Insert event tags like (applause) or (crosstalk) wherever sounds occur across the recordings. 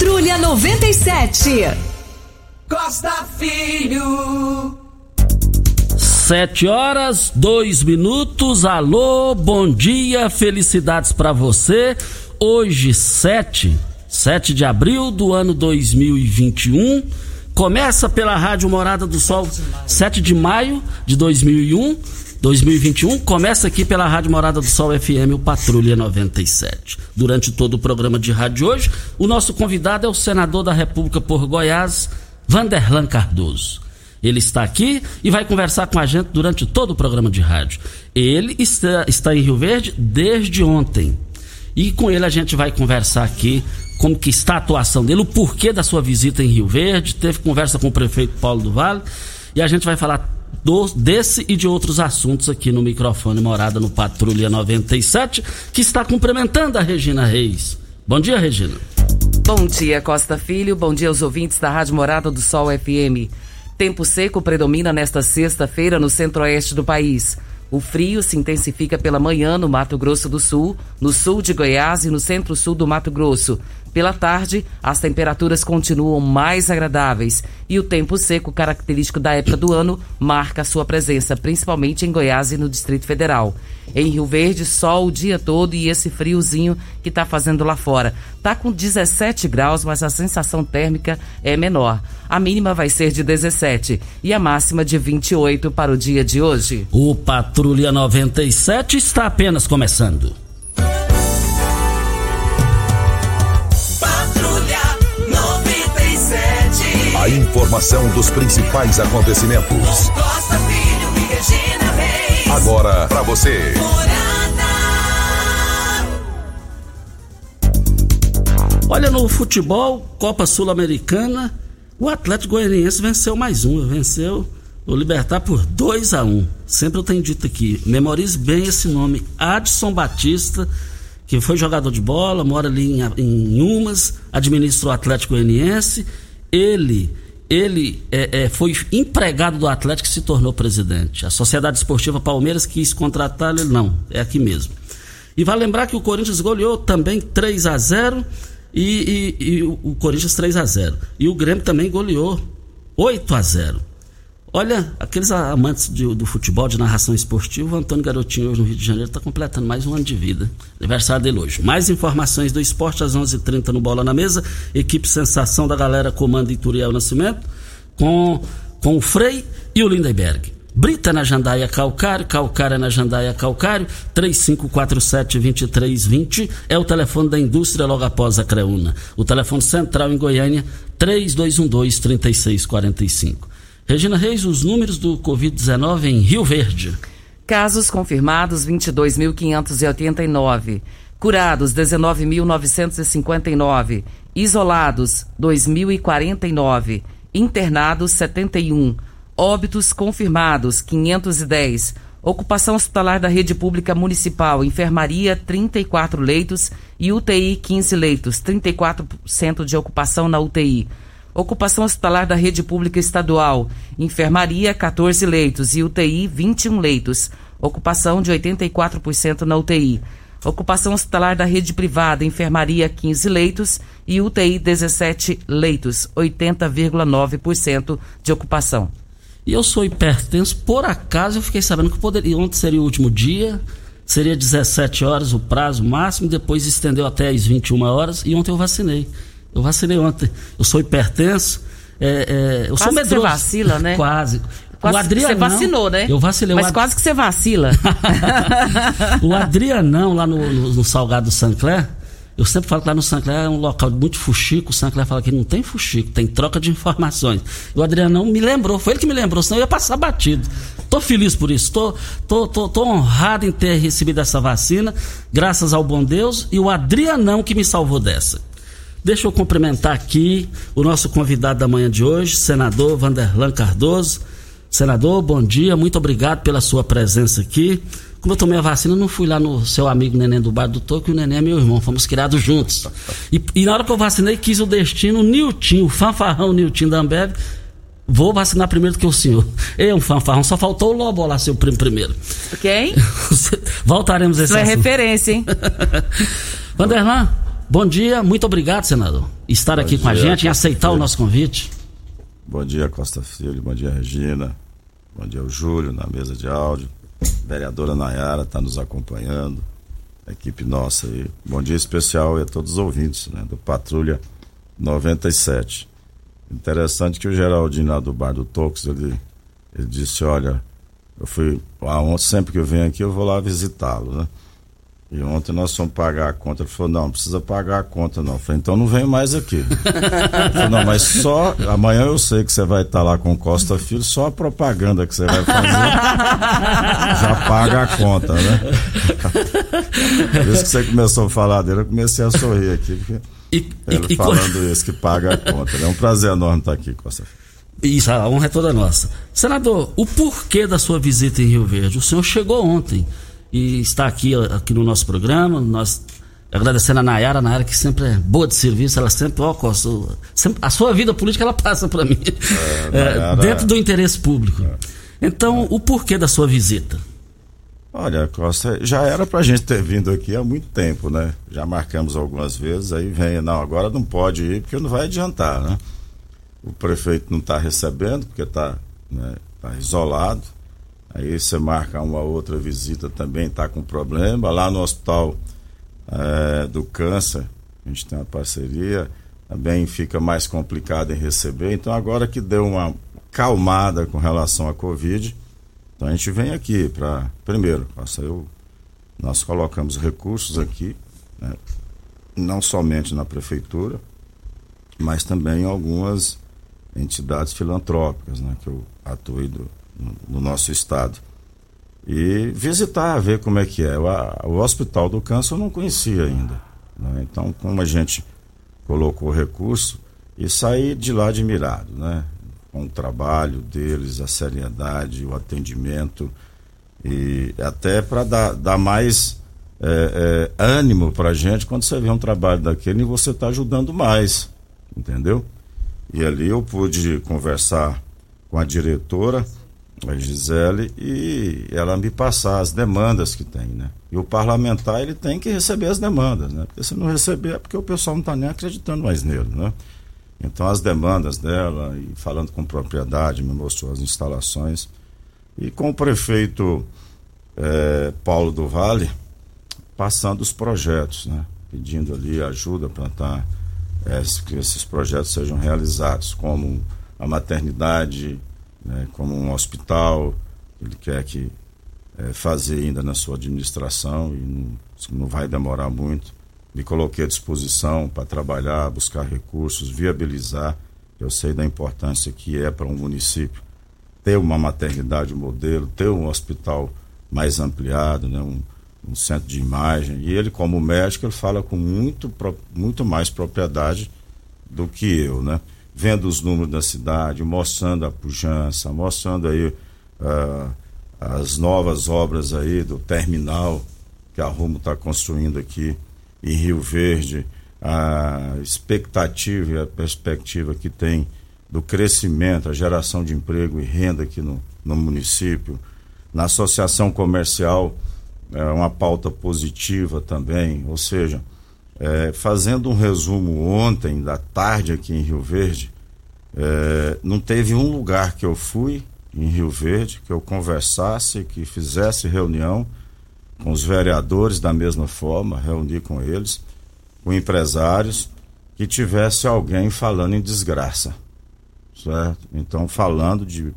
Patrulha 97. Costa Filho. Sete horas, dois minutos. Alô, bom dia, felicidades para você. Hoje, 7, 7 de abril do ano 2021. Começa pela Rádio Morada do Sol, 7 de maio de 2001. 2021 começa aqui pela Rádio Morada do Sol FM, o Patrulha 97. Durante todo o programa de rádio hoje, o nosso convidado é o senador da República por Goiás, Vanderlan Cardoso. Ele está aqui e vai conversar com a gente durante todo o programa de rádio. Ele está, está em Rio Verde desde ontem. E com ele a gente vai conversar aqui como que está a atuação dele, o porquê da sua visita em Rio Verde. Teve conversa com o prefeito Paulo do Vale. E a gente vai falar do, desse e de outros assuntos aqui no microfone Morada no Patrulha 97, que está cumprimentando a Regina Reis. Bom dia, Regina. Bom dia, Costa Filho. Bom dia aos ouvintes da Rádio Morada do Sol FM. Tempo seco predomina nesta sexta-feira no centro-oeste do país. O frio se intensifica pela manhã no Mato Grosso do Sul, no sul de Goiás e no centro-sul do Mato Grosso. Pela tarde, as temperaturas continuam mais agradáveis e o tempo seco, característico da época do ano, marca sua presença, principalmente em Goiás e no Distrito Federal. Em Rio Verde, sol o dia todo e esse friozinho que está fazendo lá fora. Tá com 17 graus, mas a sensação térmica é menor. A mínima vai ser de 17 e a máxima de 28 para o dia de hoje. O Patrulha 97 está apenas começando. Informação dos principais acontecimentos. Costa Filho e Regina Reis. Agora para você. Olha, no futebol, Copa Sul-Americana, o Atlético Goianiense venceu mais um. Venceu o Libertar por 2 a 1 um. Sempre eu tenho dito aqui, memorize bem esse nome, Adson Batista, que foi jogador de bola, mora ali em, em Umas, administra o Atlético Goianiense ele ele é, é, foi empregado do Atlético e se tornou presidente. A Sociedade Esportiva Palmeiras quis contratá-lo, ele não, é aqui mesmo. E vai lembrar que o Corinthians goleou também 3 a 0 e, e, e o, o Corinthians 3 a 0 E o Grêmio também goleou 8 a 0 Olha, aqueles amantes de, do futebol, de narração esportiva, o Antônio Garotinho hoje no Rio de Janeiro está completando mais um ano de vida. Aniversário dele hoje. Mais informações do esporte às 11:30 h 30 no Bola na Mesa. Equipe Sensação da Galera comanda Ituriel Nascimento com, com o Frei e o Lindenberg. Brita na Jandaia Calcário, Calcária na Jandaia Calcário, 3547-2320 é o telefone da indústria logo após a Creuna. O telefone central em Goiânia, 3212-3645. Regina Reis, os números do Covid-19 em Rio Verde. Casos confirmados 22.589. Curados, 19.959. Isolados, 2.049. Internados, 71. Óbitos confirmados, 510. Ocupação hospitalar da rede pública municipal, enfermaria 34 leitos e UTI 15 leitos, 34% de ocupação na UTI. Ocupação hospitalar da rede pública estadual, enfermaria 14 leitos e UTI 21 leitos, ocupação de 84% na UTI. Ocupação hospitalar da rede privada, enfermaria 15 leitos e UTI 17 leitos, 80,9% de ocupação. E eu sou hipertenso, por acaso eu fiquei sabendo que poderia, ontem seria o último dia, seria 17 horas o prazo máximo, depois estendeu até as 21 horas e ontem eu vacinei. Eu vacinei ontem. Eu sou hipertenso, é, é, eu quase sou medroso. Que você vacila, né? Quase. (laughs) Quase o Adrianão, você vacinou, né? Eu vacilei. Mas Ad... quase que você vacila. (laughs) o Adrianão, lá no, no, no Salgado Sancler, eu sempre falo que lá no Sancler é um local muito fuxico. O Sancler fala que não tem fuxico, tem troca de informações. O Adrianão me lembrou, foi ele que me lembrou, senão eu ia passar batido. Tô feliz por isso, tô, tô, tô, tô honrado em ter recebido essa vacina, graças ao bom Deus, e o Adrianão que me salvou dessa. Deixa eu cumprimentar aqui o nosso convidado da manhã de hoje, senador Vanderlan Cardoso. Senador, bom dia, muito obrigado pela sua presença aqui. Como eu tomei a vacina, não fui lá no seu amigo Neném do Bar do Toco, e o Neném é meu irmão, fomos criados juntos. E, e na hora que eu vacinei, quis o destino, o Nilton, o fanfarrão Nilton da Ambev, vou vacinar primeiro do que o senhor. (laughs) Eu, um fanfarrão, só faltou o Lobo lá, seu primo primeiro. Quem? (laughs) Voltaremos a esse Isso é assunto. referência, hein? (laughs) Vanderlan, bom dia, muito obrigado, senador. Estar Bom aqui com a dia, gente e aceitar o nosso convite. Bom dia, Costa Filho. Bom dia, Regina. Bom dia, o Júlio, na mesa de áudio. Vereadora Nayara está nos acompanhando. A equipe nossa aí. Bom dia especial a todos os ouvintes né, do Patrulha 97. Interessante que o Geraldinho lá do Bar do Tox, ele, ele disse, olha, eu fui, ah, ontem, sempre que eu venho aqui eu vou lá visitá-lo, né? E ontem nós fomos pagar a conta. Ele falou, não, não precisa pagar a conta, não. Eu falei, então não venho mais aqui. Ele falou, não, mas só. Amanhã eu sei que você vai estar lá com o Costa Filho, só a propaganda que você vai fazer já paga a conta, né? Por isso que você começou a falar dele, eu comecei a sorrir aqui, porque E, ele e- e- falando isso, que paga a conta. É um prazer enorme estar aqui, Costa Filho. Isso, a honra é toda nossa. Senador, o porquê da sua visita em Rio Verde? O senhor chegou ontem e está aqui, aqui no nosso programa. Nós agradecendo a Nayara, a Nayara que sempre é boa de serviço, ela sempre, ó, Costa, a sua vida política ela passa para mim. (laughs) É, Nayara- dentro do interesse público. Então, o porquê da sua visita? Olha, Costa, já era pra gente ter vindo aqui há muito tempo, né? Já marcamos algumas vezes, aí vem, não, agora não pode ir porque não vai adiantar, né? O prefeito não está recebendo porque está né, tá isolado. Aí você marca uma outra visita também, está com problema. Lá no hospital eh, do câncer, a gente tem uma parceria, também fica mais complicado em receber. Então agora que deu uma calmada com relação à Covid, então a gente vem aqui para, primeiro, eu, nós colocamos recursos aqui, né, não somente na prefeitura, mas também em algumas entidades filantrópicas né, que eu atuei do, no, no nosso estado. E visitar, ver como é que é. O, a- o Hospital do Câncer eu não conhecia ainda. né, Então, como a gente colocou recurso e sair de lá admirado, né? Com o trabalho deles, a seriedade, o atendimento e até para dar, dar mais é, é, ânimo para gente quando você vê um trabalho daquele e você está ajudando mais, entendeu? E ali eu pude conversar com a diretora, a Gisele, e ela me passar as demandas que tem, né? E o parlamentar ele tem que receber as demandas, né? Porque se não receber é porque o pessoal não está nem acreditando mais nele, né? Então as demandas dela, e falando com propriedade, me mostrou as instalações. E com o prefeito eh, Paulo do Vale, passando os projetos, né? Pedindo ali ajuda para estar eh, que esses projetos sejam realizados, como a maternidade, né, como um hospital, ele quer que eh, fazer ainda na sua administração e não, não vai demorar muito. Me coloquei à disposição para trabalhar, buscar recursos, viabilizar. Eu sei da importância que é para um município ter uma maternidade modelo, ter um hospital mais ampliado, né, um, um centro de imagem. E ele, como médico, ele fala com muito, muito mais propriedade do que eu, né? Vendo os números da cidade, mostrando a pujança, mostrando aí uh, as novas obras aí do terminal que a Rumo está construindo aqui em Rio Verde, a expectativa e a perspectiva que tem do crescimento, a geração de emprego e renda aqui no, no município. Na associação comercial, é uma pauta positiva também, ou seja, é, fazendo um resumo ontem da tarde aqui em Rio Verde, é, não teve um lugar que eu fui em Rio Verde que eu conversasse, que fizesse reunião com os vereadores da mesma forma, reunir com eles, com empresários, que tivesse alguém falando em desgraça, certo? Então, falando de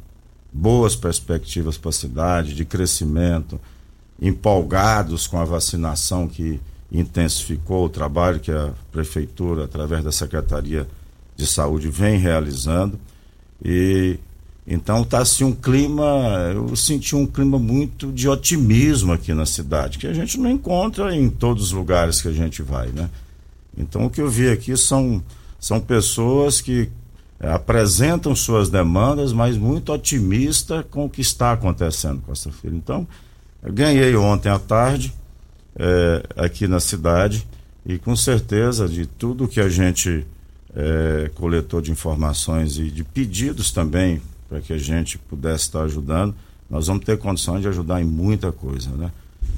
boas perspectivas para a cidade, de crescimento, empolgados com a vacinação que intensificou o trabalho que a prefeitura, através da Secretaria de Saúde, vem realizando. E então está assim um clima, eu senti um clima muito de otimismo aqui na cidade, que a gente não encontra em todos os lugares que a gente vai, né? Então o que eu vi aqui são, são pessoas que é, apresentam suas demandas, mas muito otimista com o que está acontecendo com essa filha. Então, eu ganhei ontem à tarde é, aqui na cidade e com certeza de tudo que a gente é, coletou de informações e de pedidos também para que a gente pudesse estar ajudando, nós vamos ter condições de ajudar em muita coisa, né?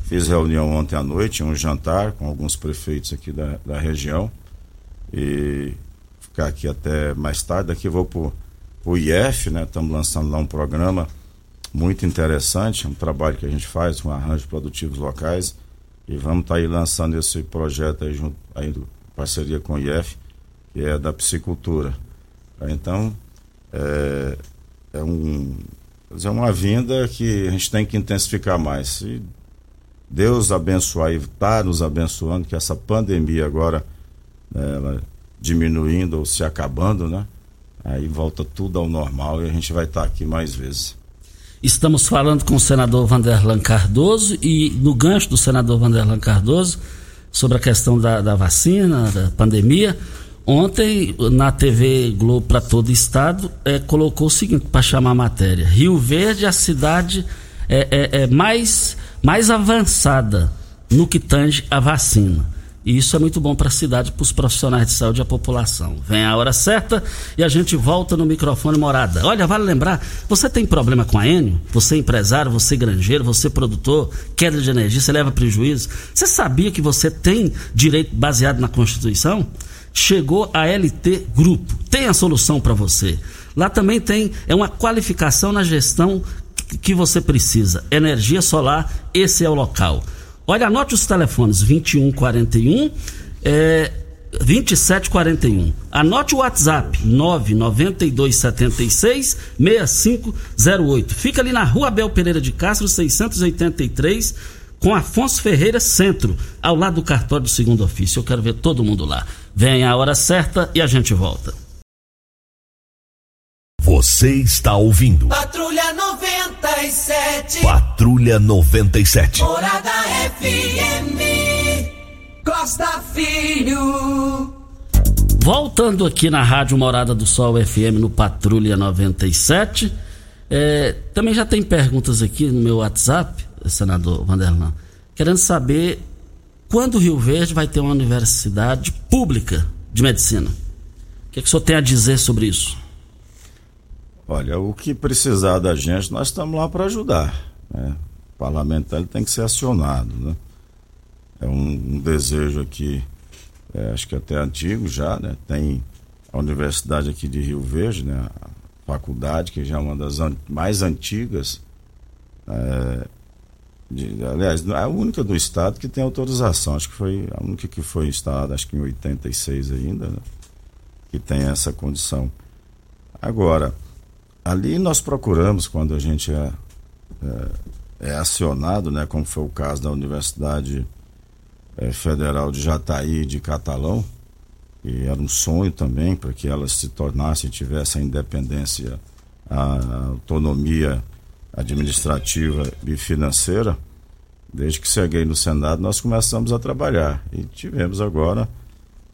Fiz reunião ontem à noite, um jantar com alguns prefeitos aqui da, da região e ficar aqui até mais tarde. Daqui vou para o IF, né? Estamos lançando lá um programa muito interessante, um trabalho que a gente faz com arranjos produtivos locais e vamos estar tá aí lançando esse projeto aí junto, aí, parceria com o IF, que é da piscicultura. Então, é, é um é uma vinda que a gente tem que intensificar mais. Se Deus abençoar e está nos abençoando, que essa pandemia agora né, ela diminuindo ou se acabando, né? Aí volta tudo ao normal e a gente vai estar tá aqui mais vezes. Estamos falando com o senador Vanderlan Cardoso e no gancho do senador Vanderlan Cardoso sobre a questão da, da vacina, da pandemia. Ontem, na TV Globo para todo o estado, é, colocou o seguinte para chamar a matéria: Rio Verde, a cidade é, é, é mais, mais avançada no que tange a vacina. E isso é muito bom para a cidade, para os profissionais de saúde e a população. Vem a hora certa e a gente volta no microfone morada. Olha, vale lembrar, você tem problema com a Enio? Você é empresário, você é granjeiro, você é produtor, queda de energia, você leva prejuízo? Você sabia que você tem direito baseado na Constituição? chegou a LT Grupo. Tem a solução para você. Lá também tem é uma qualificação na gestão que você precisa. Energia solar, esse é o local. Olha, anote os telefones 2141 é, 2741. Anote o WhatsApp 99276 6508. Fica ali na Rua Abel Pereira de Castro 683 com Afonso Ferreira Centro, ao lado do cartório do segundo ofício. Eu quero ver todo mundo lá. Vem a hora certa e a gente volta. Você está ouvindo. Patrulha 97. Patrulha 97. Morada FM. Costa Filho. Voltando aqui na Rádio Morada do Sol FM no Patrulha 97. É, também já tem perguntas aqui no meu WhatsApp senador Vanderlan, querendo saber quando o Rio Verde vai ter uma universidade pública de medicina. O que, é que o senhor tem a dizer sobre isso? Olha, o que precisar da gente, nós estamos lá para ajudar. Né? O parlamentar ele tem que ser acionado. Né? É um, um desejo aqui, é, acho que até antigo já, né? tem a Universidade aqui de Rio Verde, né? a faculdade, que já é uma das an mais antigas. É, de, aliás, é a única do estado que tem autorização, acho que foi a única que foi instalada, acho que em 86 ainda, né? que tem essa condição. Agora, ali nós procuramos, quando a gente é, é, é acionado, né, como foi o caso da Universidade é, Federal de Jataí de Catalão, e era um sonho também para que ela se tornasse, tivesse a independência, a autonomia administrativa e financeira, Desde que cheguei no Senado, nós começamos a trabalhar. E tivemos agora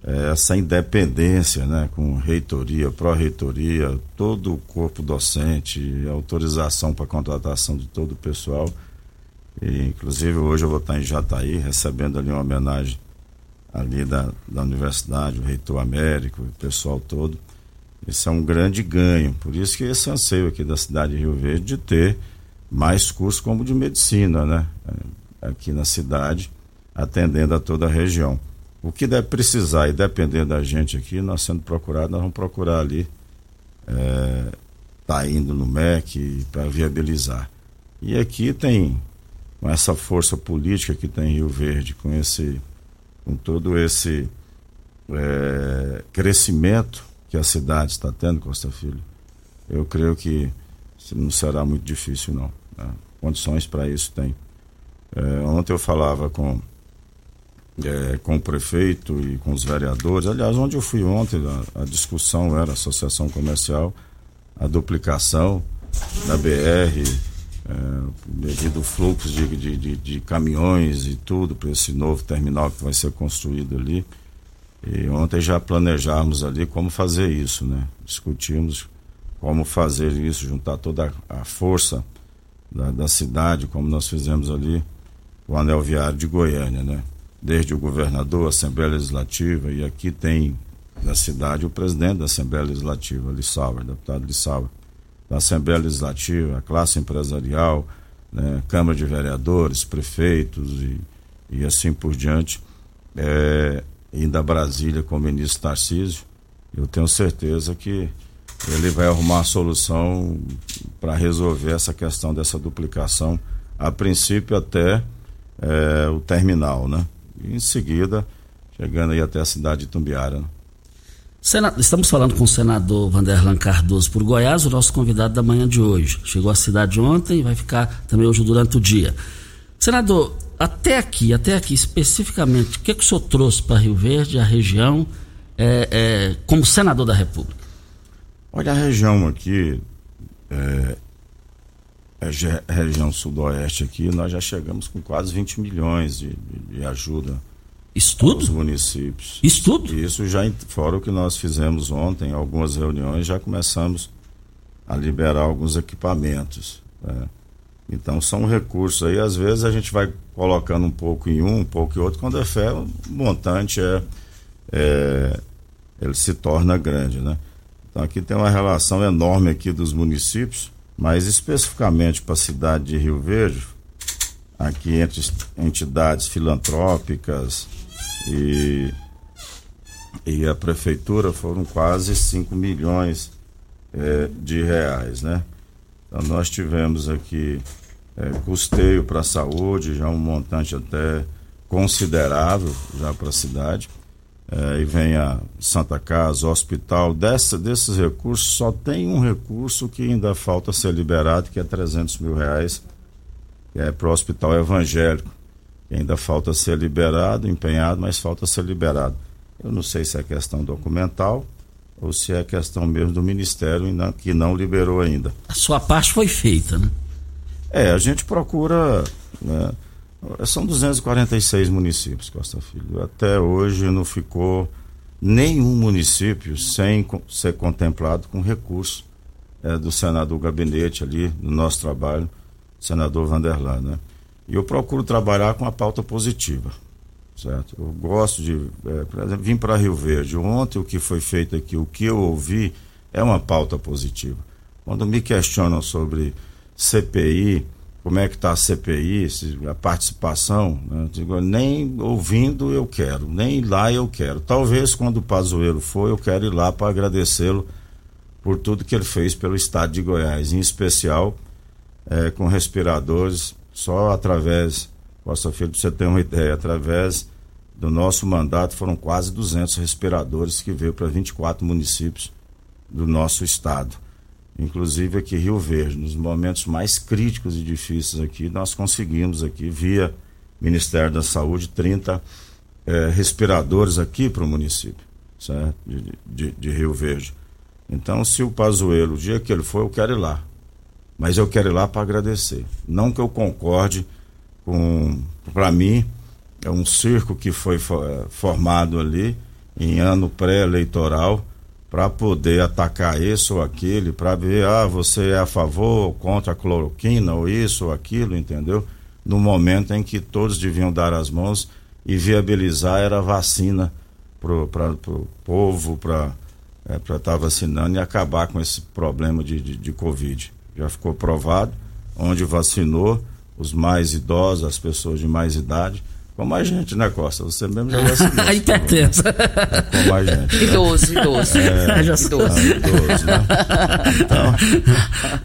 essa independência, né, com reitoria, pró-reitoria, todo o corpo docente, autorização para contratação de todo o pessoal. E, inclusive hoje eu vou estar em Jataí recebendo ali uma homenagem ali da, da universidade, o reitor Américo, o pessoal todo. Isso é um grande ganho. Por isso que esse anseio aqui da cidade de Rio Verde de ter mais cursos como de medicina, né? Aqui na cidade, atendendo a toda a região. O que deve precisar e dependendo da gente aqui, nós sendo procurados, nós vamos procurar ali, é, tá indo no MEC para viabilizar. E aqui tem, com essa força política que tem Rio Verde, com esse, com todo esse é, crescimento que a cidade está tendo, Costa Filho, eu creio que não será muito difícil não. Né? Condições para isso tem. É, ontem eu falava com é, com o prefeito e com os vereadores. Aliás, onde eu fui ontem, a, a discussão era a associação comercial, a duplicação da BR, é, devido ao fluxo de, de, de, de caminhões e tudo para esse novo terminal que vai ser construído ali. E ontem já planejamos ali como fazer isso, né? Discutimos como fazer isso, juntar toda a força da, da cidade, como nós fizemos ali o anel viário de Goiânia, né? Desde o governador, a Assembleia Legislativa, e aqui tem na cidade o presidente da Assembleia Legislativa, Lissauer, deputado Lissauer, da Assembleia Legislativa, a classe empresarial, né, Câmara de Vereadores, prefeitos e, e assim por diante, é, ainda Brasília com o ministro Tarcísio, eu tenho certeza que ele vai arrumar a solução para resolver essa questão dessa duplicação, a princípio até é, o terminal, né? E em seguida, chegando aí até a cidade de Tumbiara. Né? Estamos falando com o senador Vanderlan Cardoso por Goiás, o nosso convidado da manhã de hoje. Chegou à cidade ontem e vai ficar também hoje durante o dia. Senador, até aqui, até aqui especificamente, o que, que o senhor trouxe para Rio Verde, a região, é, é, como senador da República? Olha, a região aqui, é, região sudoeste aqui, nós já chegamos com quase 20 milhões de, de, de ajuda Estudo? aos municípios. Estudo? Isso já, fora o que nós fizemos ontem, algumas reuniões, já começamos a liberar alguns equipamentos. Né? Então são recursos aí, às vezes a gente vai colocando um pouco em um, um pouco em outro, quando é fé, o montante é, é ele se torna grande, né? Então aqui tem uma relação enorme aqui dos municípios, mas especificamente para a cidade de Rio Verde, aqui entre entidades filantrópicas e, e a prefeitura foram quase 5 milhões é, de reais, né? Então nós tivemos aqui é, custeio para a saúde, já um montante até considerável já para a cidade é, e vem a Santa Casa, hospital, dessa, desses recursos, só tem um recurso que ainda falta ser liberado, que é 300 mil reais, que é para o hospital evangélico, ainda falta ser liberado, empenhado, mas falta ser liberado. Eu não sei se é questão documental ou se é questão mesmo do Ministério que não liberou ainda. A sua parte foi feita, né? É, a gente procura. Né, são 246 municípios, Costa Filho. Até hoje não ficou nenhum município sem ser contemplado com recurso é, do senador gabinete ali, do nosso trabalho, senador Vanderlan, né? E eu procuro trabalhar com a pauta positiva, certo? Eu gosto de, é, por exemplo, vim para Rio Verde. Ontem o que foi feito aqui, o que eu ouvi é uma pauta positiva. Quando me questionam sobre CPI, como é que está a CPI, a participação, né? Digo, nem ouvindo eu quero, nem lá eu quero. Talvez quando o Pazuello for, eu quero ir lá para agradecê-lo por tudo que ele fez pelo estado de Goiás, em especial é, com respiradores, só através, Costa Filho, para você ter uma ideia, através do nosso mandato foram quase 200 respiradores que veio para 24 municípios do nosso estado inclusive aqui Rio Verde, nos momentos mais críticos e difíceis aqui, nós conseguimos aqui, via Ministério da Saúde, 30 é, respiradores aqui para o município, certo? De, de, de, Rio Verde. Então, se o Pazuello, o dia que ele for, eu quero ir lá. Mas eu quero ir lá para agradecer. Não que eu concorde com, para mim, é um circo que foi eh, formado ali em ano pré-eleitoral para poder atacar isso ou aquele, para ver, ah, você é a favor ou contra a cloroquina, ou isso ou aquilo, entendeu? No momento em que todos deviam dar as mãos e viabilizar era a vacina para o povo, para é, estar tá vacinando e acabar com esse problema de, de, de Covid. Já ficou provado, onde vacinou os mais idosos, as pessoas de mais idade, como a gente, né, Costa? Você mesmo já vacinou. A hipertensa. É, como a gente. Idoso, idoso. É, (laughs) já idoso. Ah, idoso né? Então,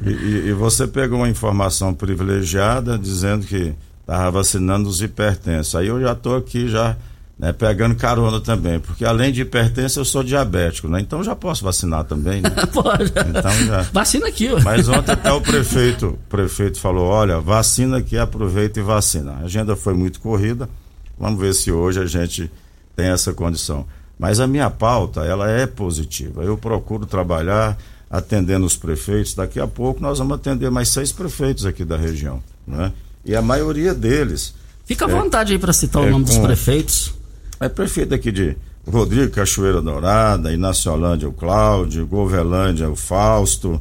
e, e, você pegou uma informação privilegiada dizendo que estava vacinando os hipertensos. Aí eu já estou aqui já né, pegando carona também, porque além de hipertenso eu sou diabético, né? Então já posso vacinar também, né? (laughs) Pode. Então já. Vacina aqui, ó. Mas ontem até o prefeito, o prefeito falou, olha, vacina aqui, aproveita e vacina. A agenda foi muito corrida, vamos ver se hoje a gente tem essa condição. Mas a minha pauta, ela é positiva. Eu procuro trabalhar atendendo os prefeitos. Daqui a pouco nós vamos atender mais seis prefeitos aqui da região, né? E a maioria deles... Fica à é, vontade aí para citar é o nome com, dos prefeitos. É prefeito aqui de Rodrigo Cachoeira Dourada, Inaciolândia o Cláudio, Govelândia o Fausto,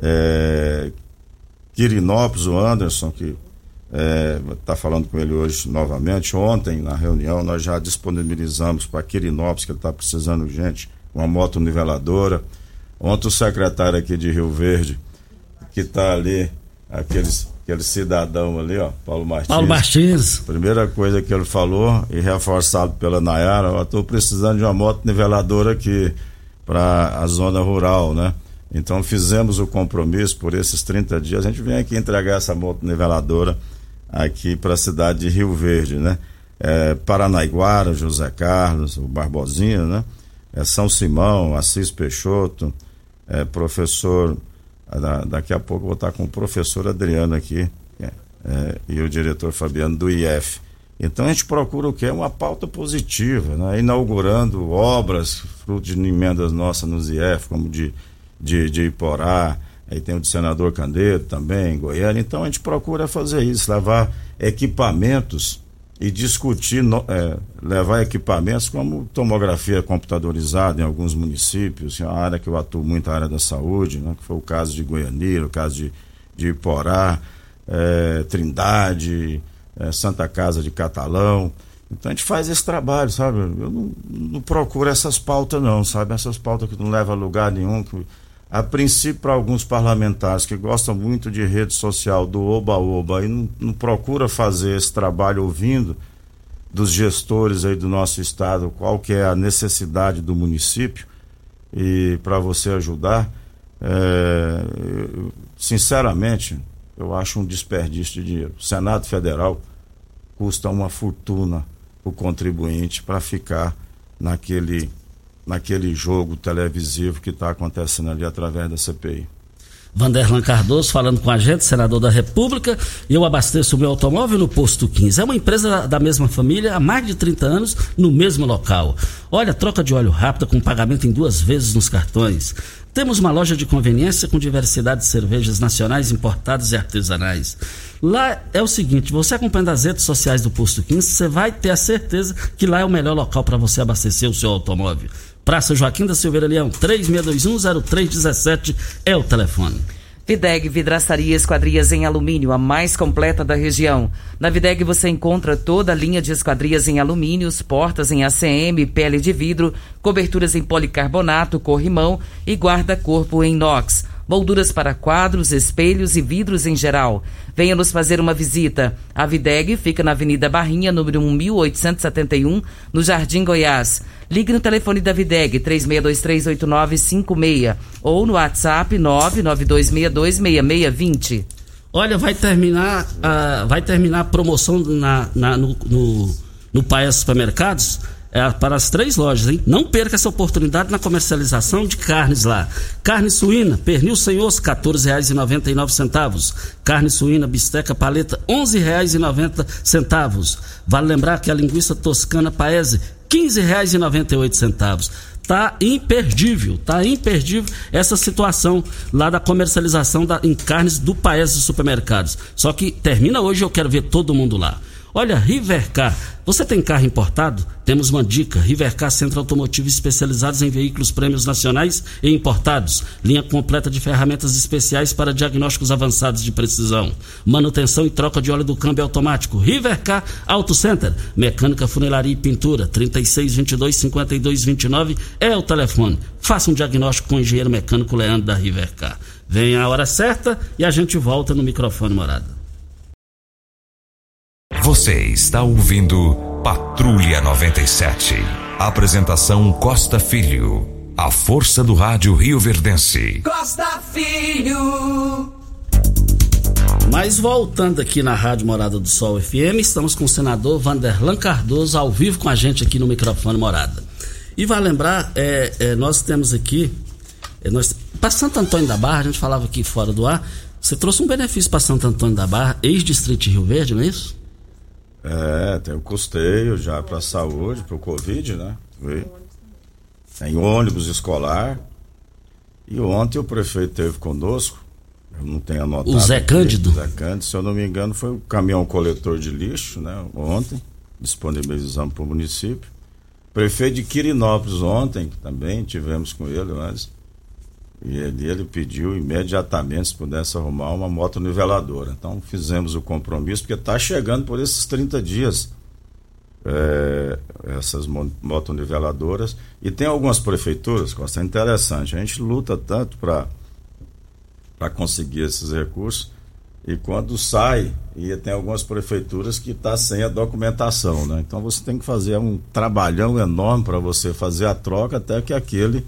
é, Quirinópolis o Anderson, que está é, falando com ele hoje novamente. Ontem, na reunião, nós já disponibilizamos para Quirinópolis, que ele está precisando gente, uma moto niveladora. Ontem o secretário aqui de Rio Verde, que está ali, aqueles aquele cidadão ali, ó, Paulo Martins. Paulo Martins. Primeira coisa que ele falou, e reforçado pela Nayara, eu estou precisando de uma moto niveladora aqui para a zona rural, né? Então fizemos o compromisso por esses 30 dias. A gente vem aqui entregar essa moto niveladora aqui para a cidade de Rio Verde, né? É, Paranaiguara, José Carlos, o Barbosinha, né? É São Simão, Assis Peixoto, é, professor da, daqui a pouco vou estar com o professor Adriano aqui é, é, e o diretor Fabiano do IF. Então a gente procura o que? Uma pauta positiva, né? inaugurando obras, fruto de emendas nossas nos IF, como de, de, de Iporá, aí tem o de senador Candedo também, Goiânia. Então a gente procura fazer isso, levar equipamentos e discutir, é, levar equipamentos como tomografia computadorizada em alguns municípios, é a área que eu atuo muito, a área da saúde, né, que foi o caso de Goianira, o caso de, de Iporá, é, Trindade, é, Santa Casa de Catalão. Então a gente faz esse trabalho, sabe? Eu não, não procuro essas pautas, não, sabe? Essas pautas que não levam a lugar nenhum, que a princípio para alguns parlamentares que gostam muito de rede social do oba-oba e não, não, procura fazer esse trabalho ouvindo dos gestores aí do nosso estado qual que é a necessidade do município e para você ajudar é, sinceramente eu acho um desperdício de dinheiro. O Senado Federal custa uma fortuna o contribuinte para ficar naquele naquele jogo televisivo que está acontecendo ali através da CPI. Vanderlan Cardoso falando com a gente, senador da República, eu abasteço o meu automóvel no Posto 15. É uma empresa da mesma família há mais de 30 anos, no mesmo local. Olha, troca de óleo rápida com pagamento em duas vezes nos cartões. Temos uma loja de conveniência com diversidade de cervejas nacionais, importadas e artesanais. Lá é o seguinte, você acompanhando as redes sociais do Posto 15, você vai ter a certeza que lá é o melhor local para você abastecer o seu automóvel. Praça Joaquim da Silveira Leão, 36210317 é o telefone. Videg Vidraçaria Esquadrias em Alumínio, a mais completa da região. Na Videg você encontra toda a linha de esquadrias em alumínios, portas em ACM, pele de vidro, coberturas em policarbonato, corrimão e guarda-corpo em inox molduras para quadros, espelhos e vidros em geral. Venha nos fazer uma visita. A Videg fica na Avenida Barrinha, número 1871, no Jardim Goiás. Ligue no telefone da Videg 36238956 ou no WhatsApp 992626620. Olha, vai terminar, uh, vai terminar a promoção na, na no, no, no Paia Supermercados é, para as três lojas, hein? Não perca essa oportunidade na comercialização de carnes lá. Carne suína, pernil sem osso, R$ 14,99. Carne suína, bisteca paleta, R$ 11,90. Vale lembrar que a linguiça toscana paese, R$ 15,98. tá imperdível, tá imperdível essa situação lá da comercialização da, em carnes do país dos supermercados. Só que termina hoje, eu quero ver todo mundo lá. Olha, Rivercar, você tem carro importado? Temos uma dica: Rivercar Centro Automotivo especializados em veículos prêmios nacionais e importados. Linha completa de ferramentas especiais para diagnósticos avançados de precisão. Manutenção e troca de óleo do câmbio automático. Rivercar Auto Center. Mecânica, funilaria e pintura. 3622 5229 é o telefone. Faça um diagnóstico com o engenheiro mecânico Leandro da Rivercar. Venha a hora certa e a gente volta no microfone morada. Você está ouvindo Patrulha 97. Apresentação Costa Filho. A força do rádio Rio Verdense. Costa Filho. Mas voltando aqui na Rádio Morada do Sol FM, estamos com o senador Vanderlan Cardoso ao vivo com a gente aqui no microfone Morada. E vai lembrar, é, é, nós temos aqui, é, nós, para Santo Antônio da Barra, a gente falava aqui fora do ar, você trouxe um benefício para Santo Antônio da Barra, ex-distrito de Rio Verde, não é isso? É, tem o custeio já para a saúde, para o Covid, né? Tem ônibus escolar. E ontem o prefeito teve conosco, eu não tenho anotado. O Zé Cândido? Aqui, Zé Cândido, se eu não me engano, foi o caminhão coletor de lixo, né? Ontem, disponibilizamos para o município. Prefeito de Quirinópolis ontem também tivemos com ele, mas e ele, ele pediu imediatamente se pudesse arrumar uma moto niveladora. Então fizemos o compromisso, porque está chegando por esses 30 dias é, essas moto niveladoras. E tem algumas prefeituras, Costa, é interessante. A gente luta tanto para conseguir esses recursos. E quando sai, e tem algumas prefeituras que está sem a documentação, né? Então você tem que fazer um trabalhão enorme para você fazer a troca até que aquele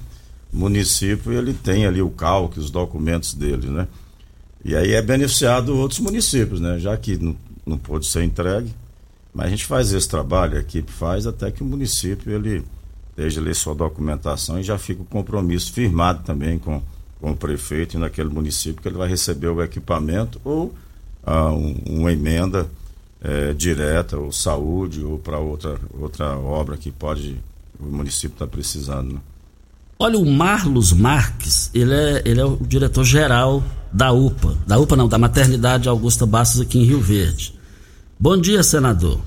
município ele tem ali o cálculo, os documentos dele, né? E aí é beneficiado outros municípios, né? Já que não, não pôde ser entregue, mas a gente faz esse trabalho, a equipe faz até que o município ele esteja ali sua documentação e já fica o compromisso firmado também com, com o prefeito e naquele município que ele vai receber o equipamento ou ah, um, uma emenda é, direta ou saúde ou para outra outra obra que pode o município está precisando. Né? Olha, o Marlos Marques, ele é, ele é o diretor-geral da UPA. Da UPA não, da Maternidade Augusta Bastos aqui em Rio Verde. Bom dia, senador.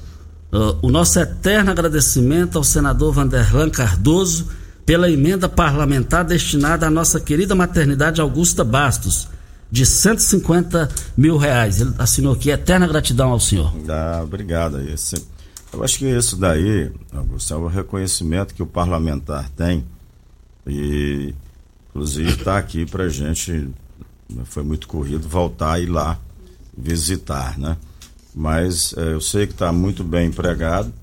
Uh, o nosso eterno agradecimento ao senador Vanderlan Cardoso pela emenda parlamentar destinada à nossa querida maternidade Augusta Bastos, de 150 mil reais. Ele assinou aqui, eterna gratidão ao senhor. Ah, obrigado. Esse, eu acho que isso daí, Augusto, é o reconhecimento que o parlamentar tem e, inclusive, está aqui para gente, foi muito corrido, voltar e ir lá visitar, né? Mas é, eu sei que está muito bem empregado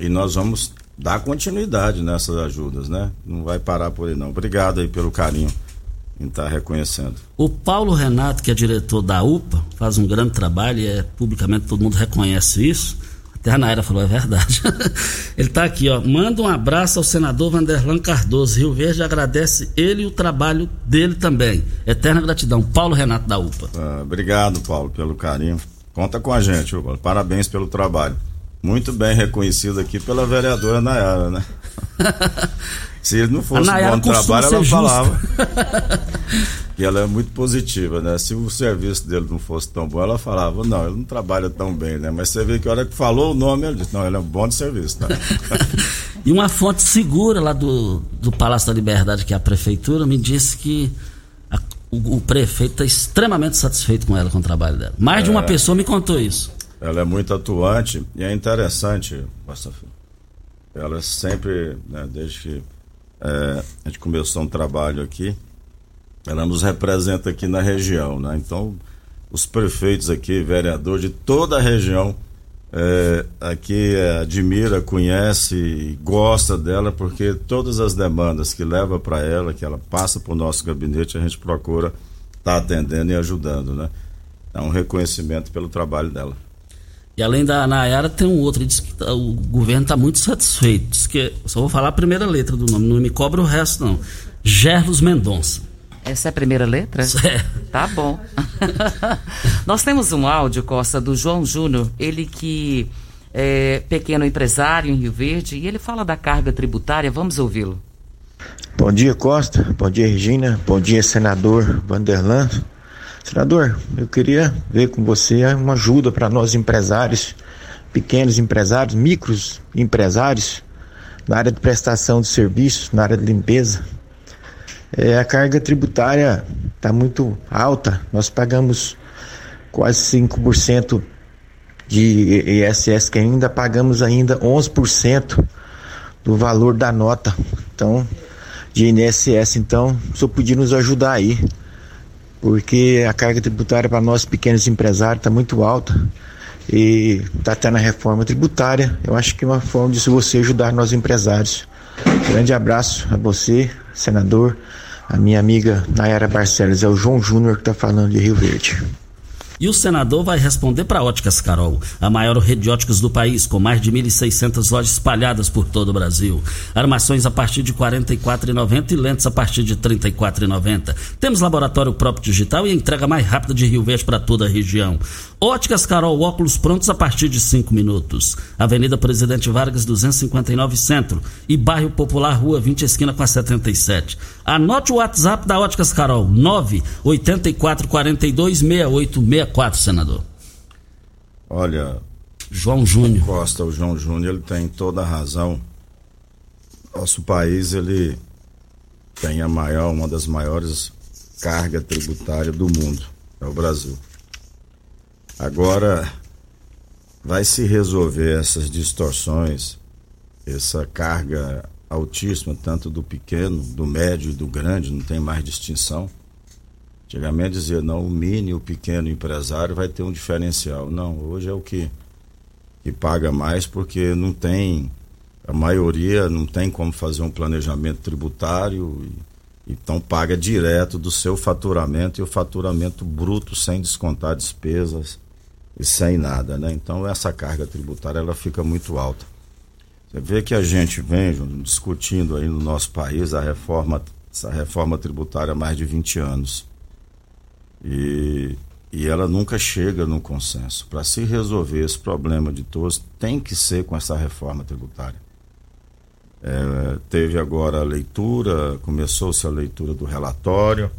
e nós vamos dar continuidade nessas ajudas, né? Não vai parar por aí, não. Obrigado aí pelo carinho em estar tá reconhecendo. O Paulo Renato, que é diretor da UPA, faz um grande trabalho e é, publicamente todo mundo reconhece isso até a Naira falou, é verdade. (laughs) ele está aqui, ó. Manda um abraço ao senador Vanderlan Cardoso. Rio Verde agradece ele e o trabalho dele também. Eterna gratidão. Paulo Renato da UPA. Ah, obrigado, Paulo, pelo carinho. Conta com a gente, Paulo. Parabéns pelo trabalho. Muito bem reconhecido aqui pela vereadora Nayara, né? (laughs) Se ele não fosse um bom trabalho, ela justa. falava. (laughs) e ela é muito positiva, né? Se o serviço dele não fosse tão bom, ela falava, não, ele não trabalha tão bem, né? Mas você vê que a hora que falou o nome, ele disse, não, ele é um bom de serviço, tá? (laughs) e uma fonte segura lá do, do Palácio da Liberdade, que é a prefeitura, me disse que a, o, o, prefeito está extremamente satisfeito com ela, com o trabalho dela. Mais é, de uma é. pessoa me contou isso. Ela é muito atuante e é interessante, ela sempre, né, desde que é, a gente começou um trabalho aqui, ela nos representa aqui na região, né? Então, os prefeitos aqui, vereadores de toda a região, é, aqui é, admira, conhece, gosta dela, porque todas as demandas que leva para ela, que ela passa para o nosso gabinete, a gente procura estar tá atendendo e ajudando, né? É um reconhecimento pelo trabalho dela. E além da Nayara, tem um outro. Diz que tá, o governo está muito satisfeito. Diz que, só vou falar a primeira letra do nome, não me cobra o resto, não. Gerlos Mendonça. Essa é a primeira letra? É. Tá bom. (laughs) Nós temos um áudio, Costa, do João Júnior, ele que é pequeno empresário em Rio Verde, e ele fala da carga tributária. Vamos ouvi-lo. Bom dia, Costa. Bom dia, Regina. Bom dia, senador Vanderlan. Senador, eu queria ver com você uma ajuda para nós empresários, pequenos empresários, micros empresários, na área de prestação de serviços, na área de limpeza. É, a carga tributária está muito alta. Nós pagamos quase 5% de ISS, que ainda pagamos ainda 11% do valor da nota. Então, de INSS, então, só podia nos ajudar aí, porque a carga tributária para nós pequenos empresários está muito alta e está até na reforma tributária. Eu acho que é uma forma de você ajudar nós empresários. Grande abraço a você, senador, a minha amiga Nayara Barcelos, é o João Júnior que está falando de Rio Verde. E o senador vai responder para Óticas Carol, a maior rede de óticas do país, com mais de 1.600 lojas espalhadas por todo o Brasil. Armações a partir de R$ 44,90 e lentes a partir de R$ 34,90. Temos laboratório próprio digital e entrega mais rápida de Rio Verde para toda a região. Óticas Carol, óculos prontos a partir de 5 minutos. Avenida Presidente Vargas, 259 Centro. E Bairro Popular, Rua 20, esquina com a 77. Anote o WhatsApp da Óticas Carol, 984426864, senador. Olha, João Júnior. Costa, o João Júnior, ele tem toda a razão. Nosso país, ele tem a maior, uma das maiores cargas tributárias do mundo, é o Brasil. Agora, vai se resolver essas distorções, essa carga altíssima, tanto do pequeno, do médio e do grande, não tem mais distinção. Antigamente dizia, não, o mini, o pequeno empresário vai ter um diferencial. Não, hoje é o que, que paga mais porque não tem, a maioria não tem como fazer um planejamento tributário, e, então paga direto do seu faturamento e o faturamento bruto sem descontar despesas e sem nada, né? Então essa carga tributária ela fica muito alta. Você vê que a gente vem discutindo aí no nosso país a reforma, essa reforma tributária há mais de 20 anos. E, e ela nunca chega no consenso. Para se resolver esse problema de todos, tem que ser com essa reforma tributária. É, teve agora a leitura, começou-se a leitura do relatório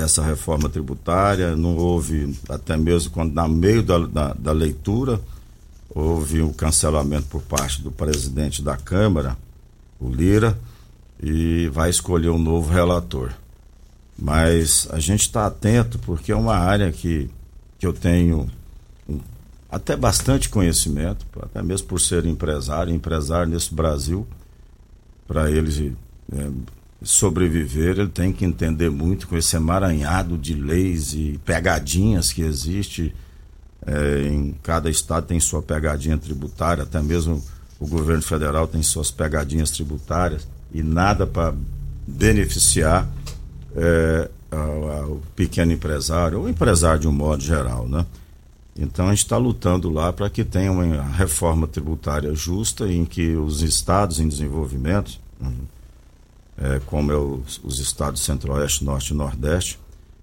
dessa reforma tributária, não houve, até mesmo quando na meio da, da, da leitura, houve um cancelamento por parte do presidente da Câmara, o Lira, e vai escolher um novo relator. Mas a gente está atento porque é uma área que, que eu tenho até bastante conhecimento, até mesmo por ser empresário, empresário nesse Brasil, para eles é, sobreviver, ele tem que entender muito com esse emaranhado de leis e pegadinhas que existe é, em cada estado tem sua pegadinha tributária, até mesmo o governo federal tem suas pegadinhas tributárias e nada para beneficiar é, o pequeno empresário ou empresário de um modo geral, né? Então a gente está lutando lá para que tenha uma reforma tributária justa em que os estados em desenvolvimento, é, como é os, os estados centro-oeste, norte e nordeste,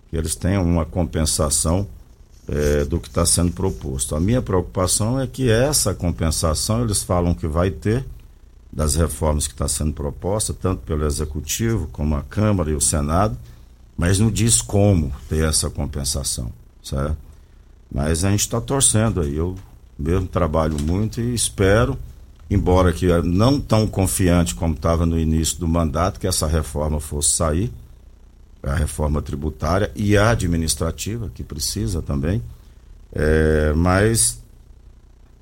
que eles tenham uma compensação é, do que está sendo proposto. A minha preocupação é que essa compensação eles falam que vai ter das reformas que está sendo proposta, tanto pelo Executivo como a Câmara e o Senado, mas não diz como ter essa compensação, certo? Mas a gente está torcendo aí, eu mesmo trabalho muito e espero, embora que não tão confiante como estava no início do mandato, que essa reforma fosse sair, a reforma tributária e a administrativa, que precisa também, é, mas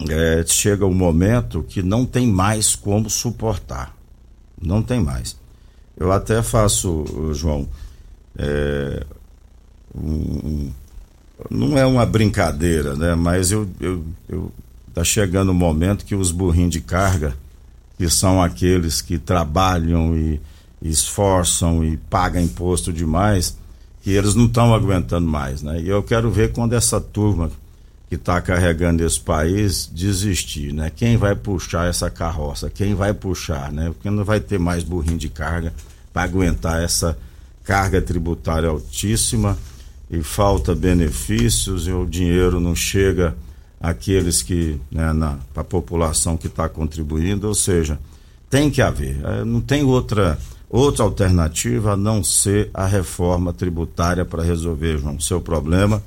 é, chega um momento que não tem mais como suportar. Não tem mais. Eu até faço, João, é, um, não é uma brincadeira, né? Mas eu, eu, eu tá chegando o momento que os burrinhos de carga, que são aqueles que trabalham e esforçam e pagam imposto demais, que eles não estão aguentando mais, né? E eu quero ver quando essa turma que está carregando esse país desistir, né? Quem vai puxar essa carroça? Quem vai puxar, né? Porque não vai ter mais burrinho de carga para aguentar essa carga tributária altíssima e falta benefícios e o dinheiro não chega àqueles que, né, para a população que está contribuindo, ou seja, tem que haver. É, não tem outra, outra alternativa a não ser a reforma tributária para resolver, João, o seu problema,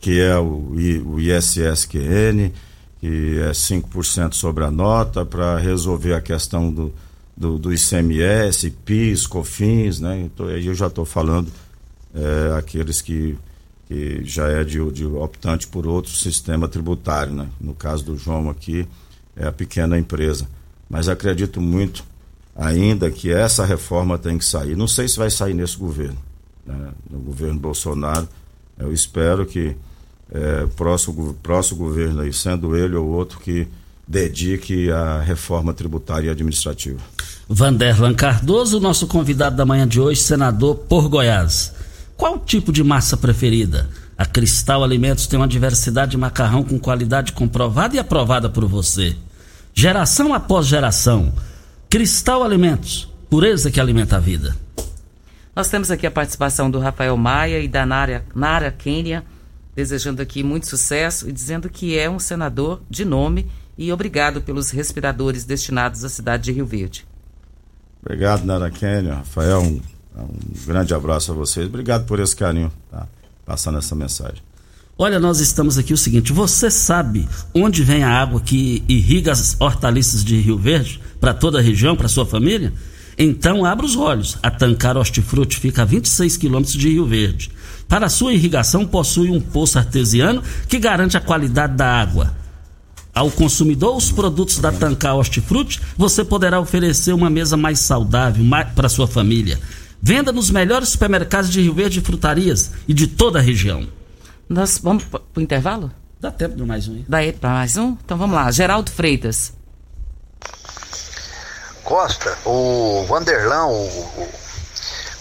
que é o, o ISSQN, que é 5% sobre a nota, para resolver a questão do, do, do, ICMS, PIS, COFINS, né? Então, aí eu já estou falando é, aqueles que, que já é de, de optante por outro sistema tributário, né? No caso do João aqui, é a pequena empresa. Mas acredito muito ainda que essa reforma tem que sair. Não sei se vai sair nesse governo, né? no governo Bolsonaro. Eu espero que é, próximo, próximo governo aí, sendo ele ou outro, que dedique à reforma tributária e administrativa. Vanderlan Cardoso, nosso convidado da manhã de hoje, senador por Goiás. Qual tipo de massa preferida? A Cristal Alimentos tem uma diversidade de macarrão com qualidade comprovada e aprovada por você. Geração após geração. Cristal Alimentos, pureza que alimenta a vida. Nós temos aqui a participação do Rafael Maia e da Nara, Nara Kênia desejando aqui muito sucesso e dizendo que é um senador de nome e obrigado pelos respiradores destinados à cidade de Rio Verde. Obrigado, Nara Kênia. Rafael, um, um, grande abraço a vocês. Obrigado por esse carinho, tá? passando essa mensagem. Olha, nós estamos aqui o seguinte: você sabe onde vem a água que irriga as hortaliças de Rio Verde para toda a região, para sua família? Então abra os olhos. A Tancar Hortifruti fica a 26 quilômetros de Rio Verde. Para sua irrigação, possui um poço artesiano que garante a qualidade da água. Ao consumidor, os produtos da Tancar Hortifruti, você poderá oferecer uma mesa mais saudável para sua família. Venda nos melhores supermercados de Rio Verde e frutarias e de toda a região. Nós vamos para o intervalo? Dá tempo de mais um. Dá para mais um? Então vamos lá. Geraldo Freitas. Costa, o Vanderlão, o, o,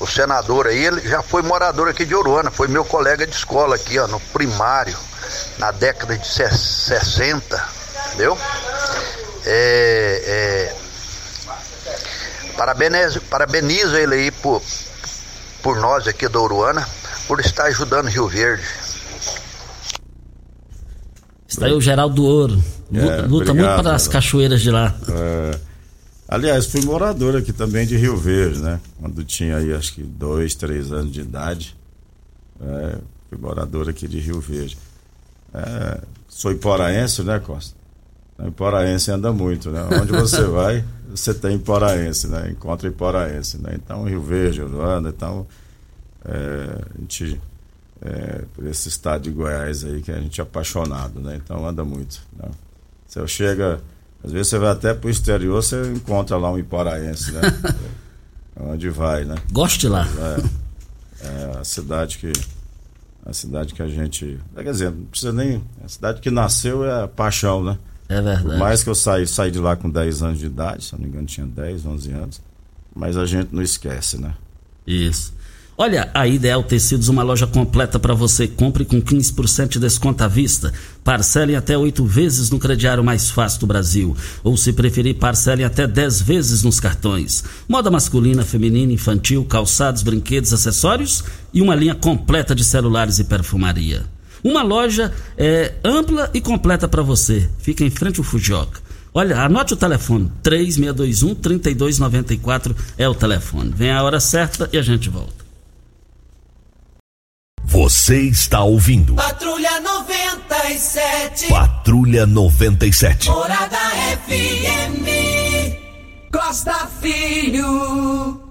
o, senador aí, ele já foi morador aqui de Oruana, foi meu colega de escola aqui, ó, no primário, na década de 60, entendeu? É, é, parabenizo, parabenizo ele aí por, por nós aqui da Oruana, por estar ajudando Rio Verde. Está aí o Geraldo Ouro. Luta, é, luta obrigado, muito para as cachoeiras de lá. É. Aliás, fui morador aqui também de Rio Verde, né? Quando tinha aí acho que dois, três anos de idade. É, fui morador aqui de Rio Verde. É, sou iporaense, né, Costa? Iporaense anda muito, né? Onde você (laughs) vai, você tem iporaense, né? Encontra iporaense, né? Então, Rio Verde, Uruana, então, é, a gente, é, por esse estado de Goiás aí que a gente é apaixonado, né? Então, anda muito, né? Você chega às vezes você vai até pro exterior, você encontra lá um iporaense, né? (laughs) é onde vai, né? Gosto de lá. É, é, a cidade que. A cidade que a gente. Quer dizer, não precisa nem. A cidade que nasceu é a paixão, né? É verdade. Por mais que eu saí, saí de lá com 10 anos de idade, se não me engano, tinha 10, 11 anos. Mas a gente não esquece, né? Isso. Olha, a Ideal Tecidos, uma loja completa para você. Compre com 15% de desconto à vista. Parcele até oito vezes no crediário mais fácil do Brasil. Ou, se preferir, parcele até 10 vezes nos cartões. Moda masculina, feminina, infantil, calçados, brinquedos, acessórios e uma linha completa de celulares e perfumaria. Uma loja é, ampla e completa para você. Fica em frente ao Fujioka. Olha, anote o telefone: 3621-3294 é o telefone. Vem a hora certa e a gente volta. Você está ouvindo. Patrulha 97. Patrulha 97. Morada FM. Costa Filho.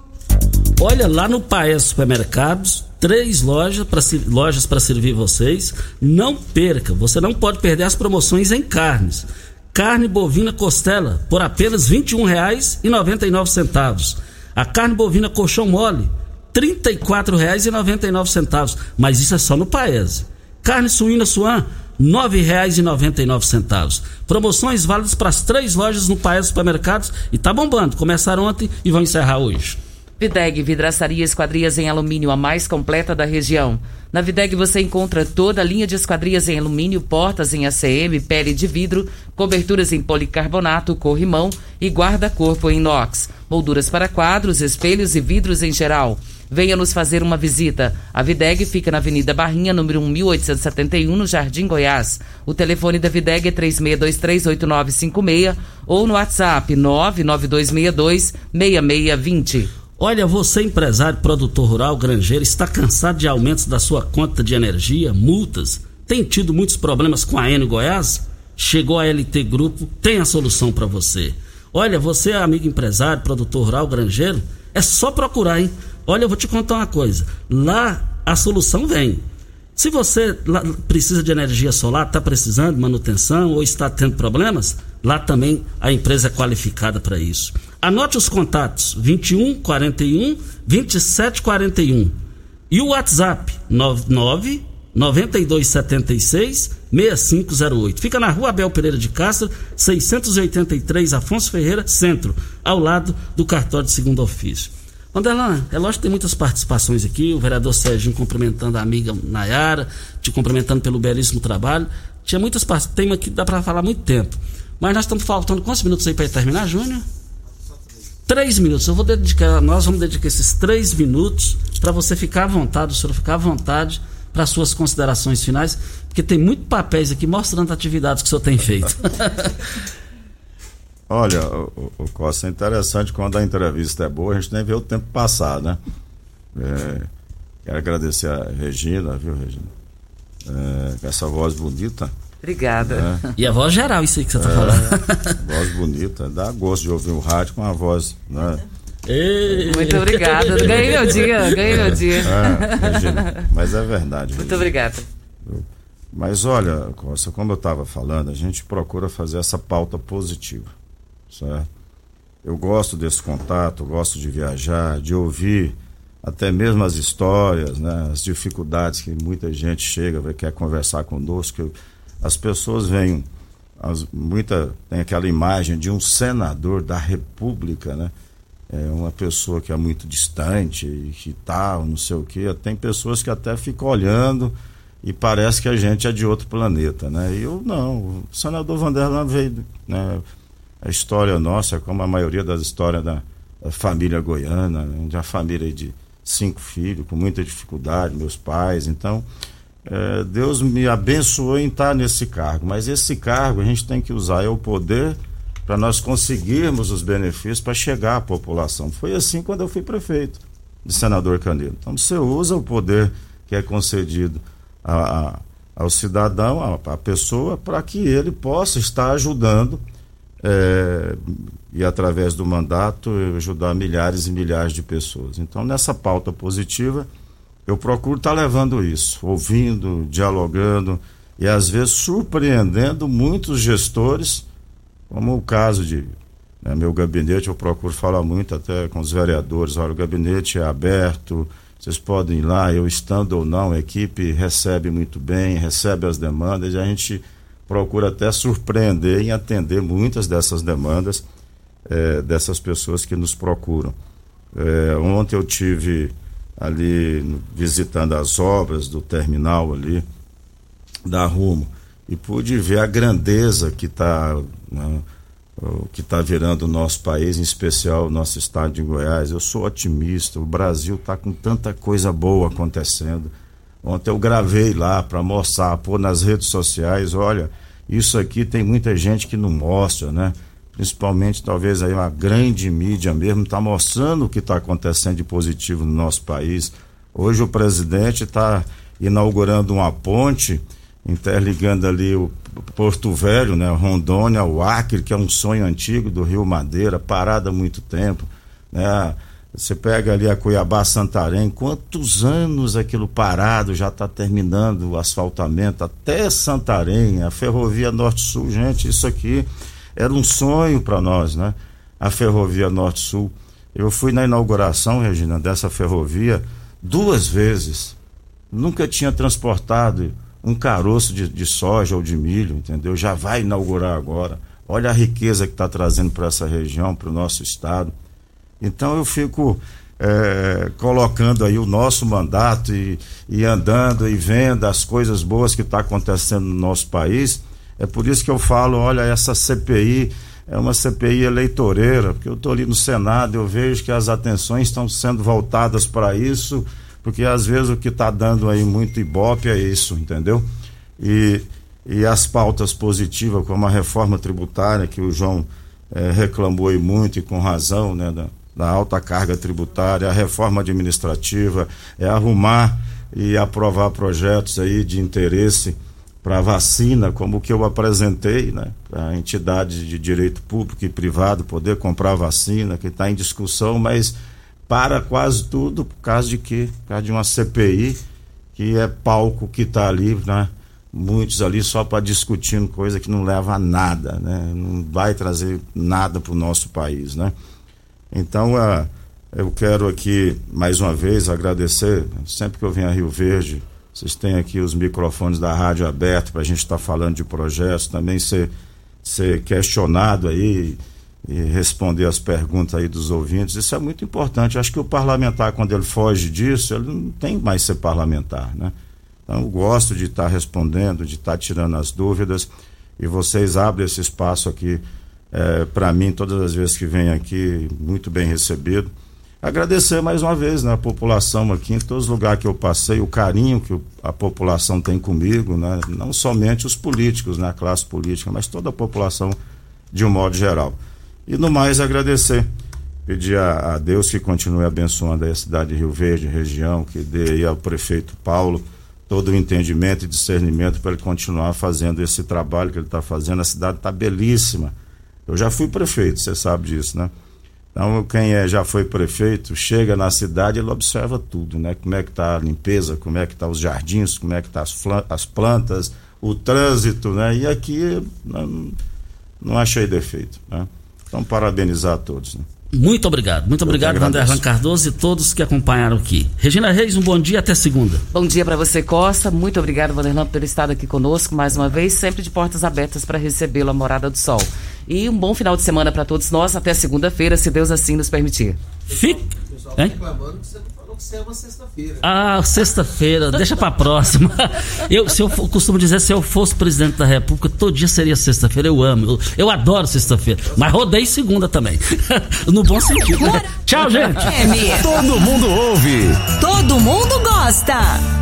Olha, lá no Paes Supermercados, três lojas para lojas para servir vocês. Não perca, você não pode perder as promoções em carnes. Carne bovina costela por apenas R$ 21,99. A carne bovina colchão mole R$ 34,99. Mas isso é só no Paese. Carne suína suan, R$ 9,99. Promoções válidas para as três lojas no Paese Supermercados e tá bombando. Começaram ontem e vão encerrar hoje. Videg Vidraçaria Esquadrias em Alumínio, a mais completa da região. Na Videg você encontra toda a linha de esquadrias em alumínio, portas em ACM, pele de vidro, coberturas em policarbonato, corrimão e guarda-corpo em inox, molduras para quadros, espelhos e vidros em geral. Venha nos fazer uma visita. A Videg fica na Avenida Barrinha, número 1871, no Jardim Goiás. O telefone da Videg é 36238956 ou no WhatsApp 992626620. Olha, você empresário, produtor rural, granjeiro, está cansado de aumentos da sua conta de energia, multas? Tem tido muitos problemas com a N Goiás? Chegou a LT Grupo, tem a solução para você. Olha, você é amigo empresário, produtor rural, granjeiro, é só procurar, hein? Olha, eu vou te contar uma coisa. Lá a solução vem. Se você precisa de energia solar, está precisando de manutenção ou está tendo problemas, lá também a empresa é qualificada para isso. Anote os contatos: 21 41 27 41 e o WhatsApp 99 9276 6508. Fica na rua Abel Pereira de Castro, 683 Afonso Ferreira, centro, ao lado do cartório de segundo ofício. Vanderlan, é lógico que tem muitas participações aqui, o vereador Sérgio cumprimentando a amiga Nayara, te cumprimentando pelo belíssimo trabalho. Tinha muitas tem aqui dá para falar muito tempo. Mas nós estamos faltando quantos minutos aí para terminar, Júnior? Três minutos. Eu vou dedicar, nós vamos dedicar esses três minutos para você ficar à vontade, o senhor ficar à vontade para suas considerações finais, porque tem muito papéis aqui mostrando atividades que o senhor tem feito. (laughs) Olha, o, o Costa, é interessante quando a entrevista é boa, a gente nem vê o tempo passar, né? É, quero agradecer a Regina, viu, Regina? É, essa voz bonita. Obrigada. É. E a voz geral, isso aí que você está é, falando. (laughs) Voz bonita, dá gosto de ouvir o rádio com a voz, né? Ei. Muito obrigada. (laughs) Ganhei meu dia, ganhei meu dia. É, mas é verdade. Muito obrigada. Mas olha, Costa, como eu estava falando, a gente procura fazer essa pauta positiva, certo? Eu gosto desse contato, gosto de viajar, de ouvir até mesmo as histórias, né, as dificuldades que muita gente chega, quer conversar conosco. As pessoas vêm, as, muita tem aquela imagem de um senador da República, né? é, uma pessoa que é muito distante e que tal, não sei o quê. Tem pessoas que até ficam olhando e parece que a gente é de outro planeta, né? Eu não. O senador Vanderlan veio, né? A história nossa, como a maioria das histórias da, da família goiana, né? de uma família de cinco filhos, com muita dificuldade, meus pais. Então, é, Deus me abençoou em estar nesse cargo. Mas esse cargo a gente tem que usar é o poder para nós conseguirmos os benefícios para chegar à população. Foi assim quando eu fui prefeito de senador Candido. Então você usa o poder que é concedido a, a, ao cidadão, à pessoa, para que ele possa estar ajudando é, e através do mandato ajudar milhares e milhares de pessoas. Então nessa pauta positiva eu procuro estar levando isso, ouvindo, dialogando e às vezes surpreendendo muitos gestores como o caso de né, meu gabinete, eu procuro falar muito até com os vereadores. Olha, o gabinete é aberto, vocês podem ir lá, eu estando ou não, a equipe recebe muito bem, recebe as demandas e a gente procura até surpreender e atender muitas dessas demandas é, dessas pessoas que nos procuram. É, ontem eu tive ali visitando as obras do terminal ali da Rumo e pude ver a grandeza que está né, que está virando o nosso país, em especial o nosso estado de Goiás. Eu sou otimista, o Brasil está com tanta coisa boa acontecendo. Ontem eu gravei lá para mostrar, pôr nas redes sociais, olha, isso aqui tem muita gente que não mostra, né? Principalmente talvez aí uma grande mídia mesmo está mostrando o que está acontecendo de positivo no nosso país. Hoje o presidente está inaugurando uma ponte interligando ali o Porto Velho, né, Rondônia, o Acre, que é um sonho antigo do Rio Madeira, parado há muito tempo, né? Você pega ali a Cuiabá Santarém, quantos anos aquilo parado já está terminando o asfaltamento até Santarém, a ferrovia Norte-Sul, gente, isso aqui era um sonho para nós, né? A ferrovia Norte-Sul. Eu fui na inauguração, Regina, dessa ferrovia duas vezes. Nunca tinha transportado um caroço de, de soja ou de milho, entendeu? Já vai inaugurar agora. Olha a riqueza que está trazendo para essa região, para o nosso estado. Então eu fico é, colocando aí o nosso mandato e, e, andando e vendo as coisas boas que está acontecendo no nosso país. É por isso que eu falo, olha, essa CPI é uma CPI eleitoreira, porque eu estou ali no Senado, eu vejo que as atenções estão sendo voltadas para isso, porque às vezes o que está dando aí muito ibope é isso, entendeu? E, e as pautas positivas, como a reforma tributária, que o João é, reclamou aí muito e com razão, né, da, da alta carga tributária, a reforma administrativa, é arrumar e aprovar projetos aí de interesse para vacina, como o que eu apresentei, né, para entidades de direito público e privado poder comprar vacina, que está em discussão, mas para quase tudo por causa de quê? Por causa de uma CPI que é palco que está ali, né? Muitos ali só para discutindo coisa que não leva a nada, né? Não vai trazer nada para o nosso país, né? Então, uh, eu quero aqui mais uma vez agradecer, sempre que eu venho a Rio Verde, vocês têm aqui os microfones da rádio abertos para a gente estar tá falando de projetos, também ser, ser questionado aí e responder as perguntas aí dos ouvintes. Isso é muito importante. Acho que o parlamentar, quando ele foge disso, ele não tem mais ser parlamentar, né? Então, eu gosto de estar tá respondendo, de estar tá tirando as dúvidas e vocês abrem esse espaço aqui é, para mim todas as vezes que venho aqui, muito bem recebido. Agradecer mais uma vez né, a população aqui, em todos os lugares que eu passei, o carinho que a população tem comigo, né, não somente os políticos, né, a classe política, mas toda a população de um modo geral. E no mais, agradecer. Pedir a, a Deus que continue abençoando a cidade de Rio Verde, região, que dê ao prefeito Paulo todo o entendimento e discernimento para ele continuar fazendo esse trabalho que ele está fazendo. A cidade está belíssima. Eu já fui prefeito, você sabe disso, né? Então, quem é, já foi prefeito, chega na cidade, ele observa tudo, né? Como é que está a limpeza, como é que tá os jardins, como é que tá as, as plantas, o trânsito, né? E aqui não, não achei defeito, né? Então, parabenizar a todos, né? Muito obrigado. Muito obrigado, Vanderlan Cardoso e todos que acompanharam aqui. Regina Reis, um bom dia até segunda. Bom dia para você, Costa. Muito obrigado, Vanderlan, por ter estado aqui conosco mais uma vez, sempre de portas abertas para recebê-lo a Morada do Sol. E um bom final de semana para todos nós, até segunda-feira, se Deus assim nos permitir. Fique. Hein? Ser uma sexta-feira. Ah, sexta-feira, deixa pra próxima. Eu, se eu costumo dizer, se eu fosse presidente da República, todo dia seria sexta-feira. Eu amo, eu, eu adoro sexta-feira. Mas rodei segunda também. no bom sentido. Né? Tchau, gente. Todo mundo ouve. Todo mundo gosta.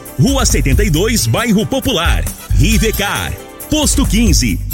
Rua 72, Bairro Popular. Rivecar. Posto 15.